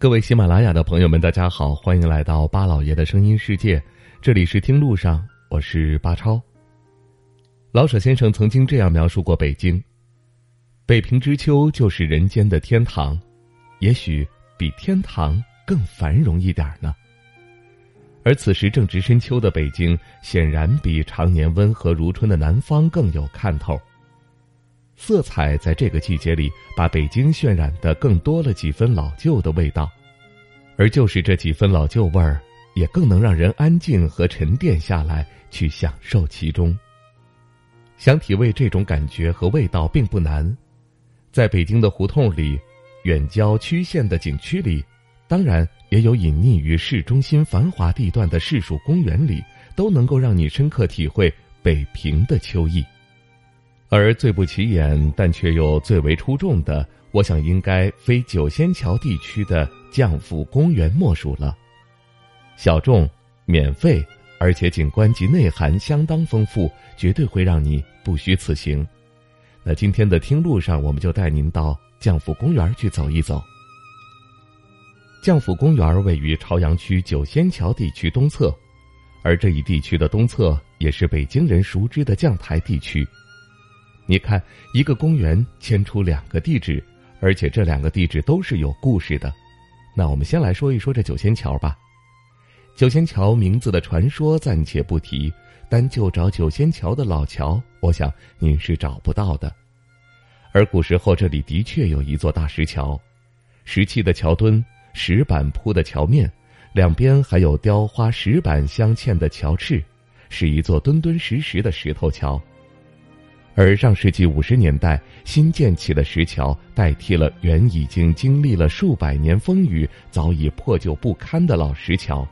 各位喜马拉雅的朋友们，大家好，欢迎来到巴老爷的声音世界，这里是听路上，我是巴超。老舍先生曾经这样描述过北京：北平之秋就是人间的天堂，也许比天堂更繁荣一点呢。而此时正值深秋的北京，显然比常年温和如春的南方更有看头。色彩在这个季节里，把北京渲染的更多了几分老旧的味道，而就是这几分老旧味儿，也更能让人安静和沉淀下来，去享受其中。想体味这种感觉和味道并不难，在北京的胡同里、远郊区县的景区里，当然也有隐匿于市中心繁华地段的市属公园里，都能够让你深刻体会北平的秋意。而最不起眼，但却又最为出众的，我想应该非九仙桥地区的将府公园莫属了。小众、免费，而且景观及内涵相当丰富，绝对会让你不虚此行。那今天的听路上，我们就带您到将府公园去走一走。将府公园位于朝阳区九仙桥地区东侧，而这一地区的东侧也是北京人熟知的将台地区。你看，一个公园牵出两个地址，而且这两个地址都是有故事的。那我们先来说一说这九仙桥吧。九仙桥名字的传说暂且不提，单就找九仙桥的老桥，我想您是找不到的。而古时候这里的确有一座大石桥，石砌的桥墩，石板铺的桥面，两边还有雕花石板镶嵌的桥翅，是一座墩墩实实的石头桥。而上世纪五十年代新建起的石桥，代替了原已经经历了数百年风雨、早已破旧不堪的老石桥。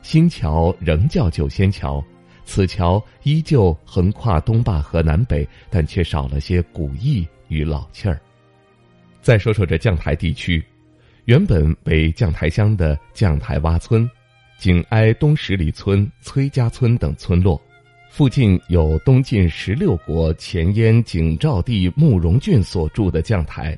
新桥仍叫九仙桥，此桥依旧横跨东坝河南北，但却少了些古意与老气儿。再说说这将台地区，原本为将台乡的将台洼村，紧挨东十里村、崔家村等村落。附近有东晋十六国前燕景昭帝慕容俊所筑的将台。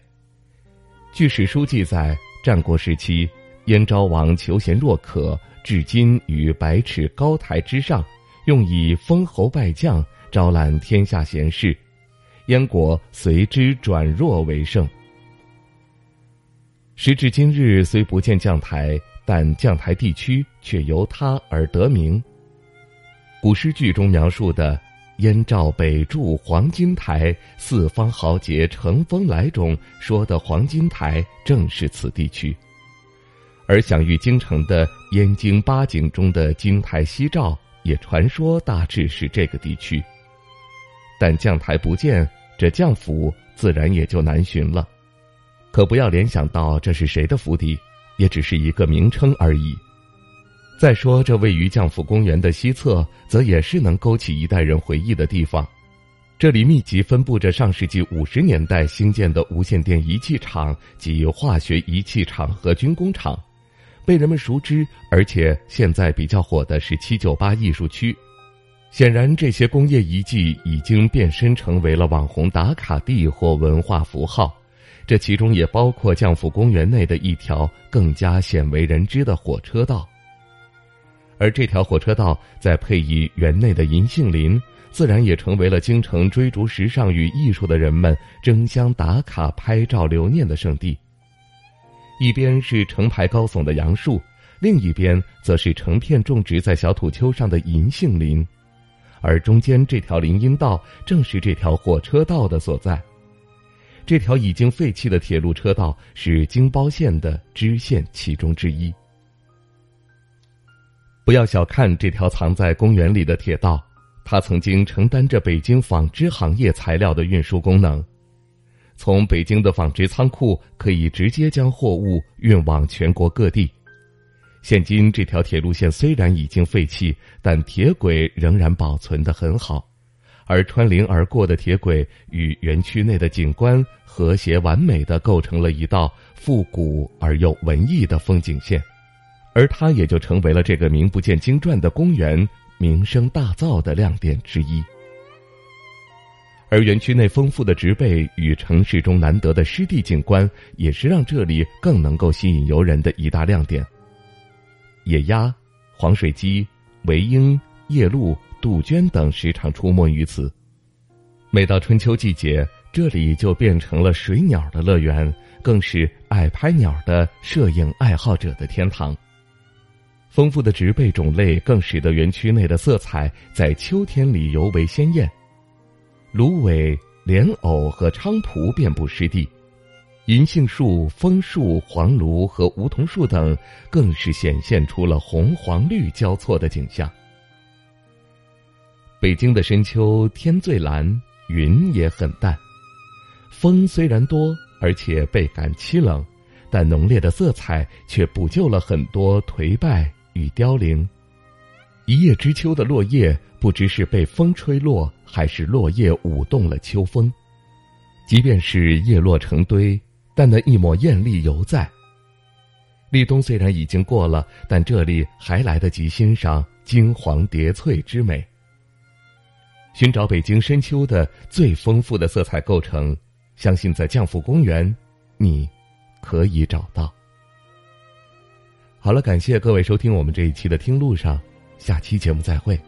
据史书记载，战国时期，燕昭王求贤若渴，至今于百尺高台之上，用以封侯拜将，招揽天下贤士，燕国随之转弱为盛。时至今日，虽不见将台，但将台地区却由他而得名。古诗句中描述的“燕赵北筑黄金台，四方豪杰乘风来”中说的黄金台，正是此地区。而享誉京城的燕京八景中的金台夕照，也传说大致是这个地区。但将台不见，这将府自然也就难寻了。可不要联想到这是谁的府邸，也只是一个名称而已。再说，这位于将府公园的西侧，则也是能勾起一代人回忆的地方。这里密集分布着上世纪五十年代兴建的无线电仪器厂及化学仪器厂和军工厂，被人们熟知。而且现在比较火的是七九八艺术区。显然，这些工业遗迹已经变身成为了网红打卡地或文化符号。这其中也包括将府公园内的一条更加鲜为人知的火车道。而这条火车道再配以园内的银杏林，自然也成为了京城追逐时尚与艺术的人们争相打卡、拍照留念的圣地。一边是成排高耸的杨树，另一边则是成片种植在小土丘上的银杏林，而中间这条林荫道正是这条火车道的所在。这条已经废弃的铁路车道是京包线的支线其中之一。不要小看这条藏在公园里的铁道，它曾经承担着北京纺织行业材料的运输功能。从北京的纺织仓库可以直接将货物运往全国各地。现今这条铁路线虽然已经废弃，但铁轨仍然保存得很好，而穿林而过的铁轨与园区内的景观和谐完美的构成了一道复古而又文艺的风景线，而它也就成为了这个名不见经传的公园名声大噪的亮点之一。而园区内丰富的植被与城市中难得的湿地景观，也是让这里更能够吸引游人的一大亮点。野鸭、黄水鸡、维鹰、夜鹭、杜鹃等时常出没于此。每到春秋季节，这里就变成了水鸟的乐园，更是爱拍鸟的摄影爱好者的天堂。丰富的植被种类更使得园区内的色彩在秋天里尤为鲜艳。芦苇、莲藕和菖蒲遍布湿地。银杏树、枫树、黄芦和梧桐树等，更是显现出了红、黄、绿交错的景象。北京的深秋，天最蓝，云也很淡，风虽然多，而且倍感凄冷，但浓烈的色彩却补救了很多颓败与凋零。一叶知秋的落叶，不知是被风吹落，还是落叶舞动了秋风。即便是叶落成堆。但那一抹艳丽犹在。立冬虽然已经过了，但这里还来得及欣赏金黄叠翠之美。寻找北京深秋的最丰富的色彩构成，相信在降福公园，你可以找到。好了，感谢各位收听我们这一期的听路上，下期节目再会。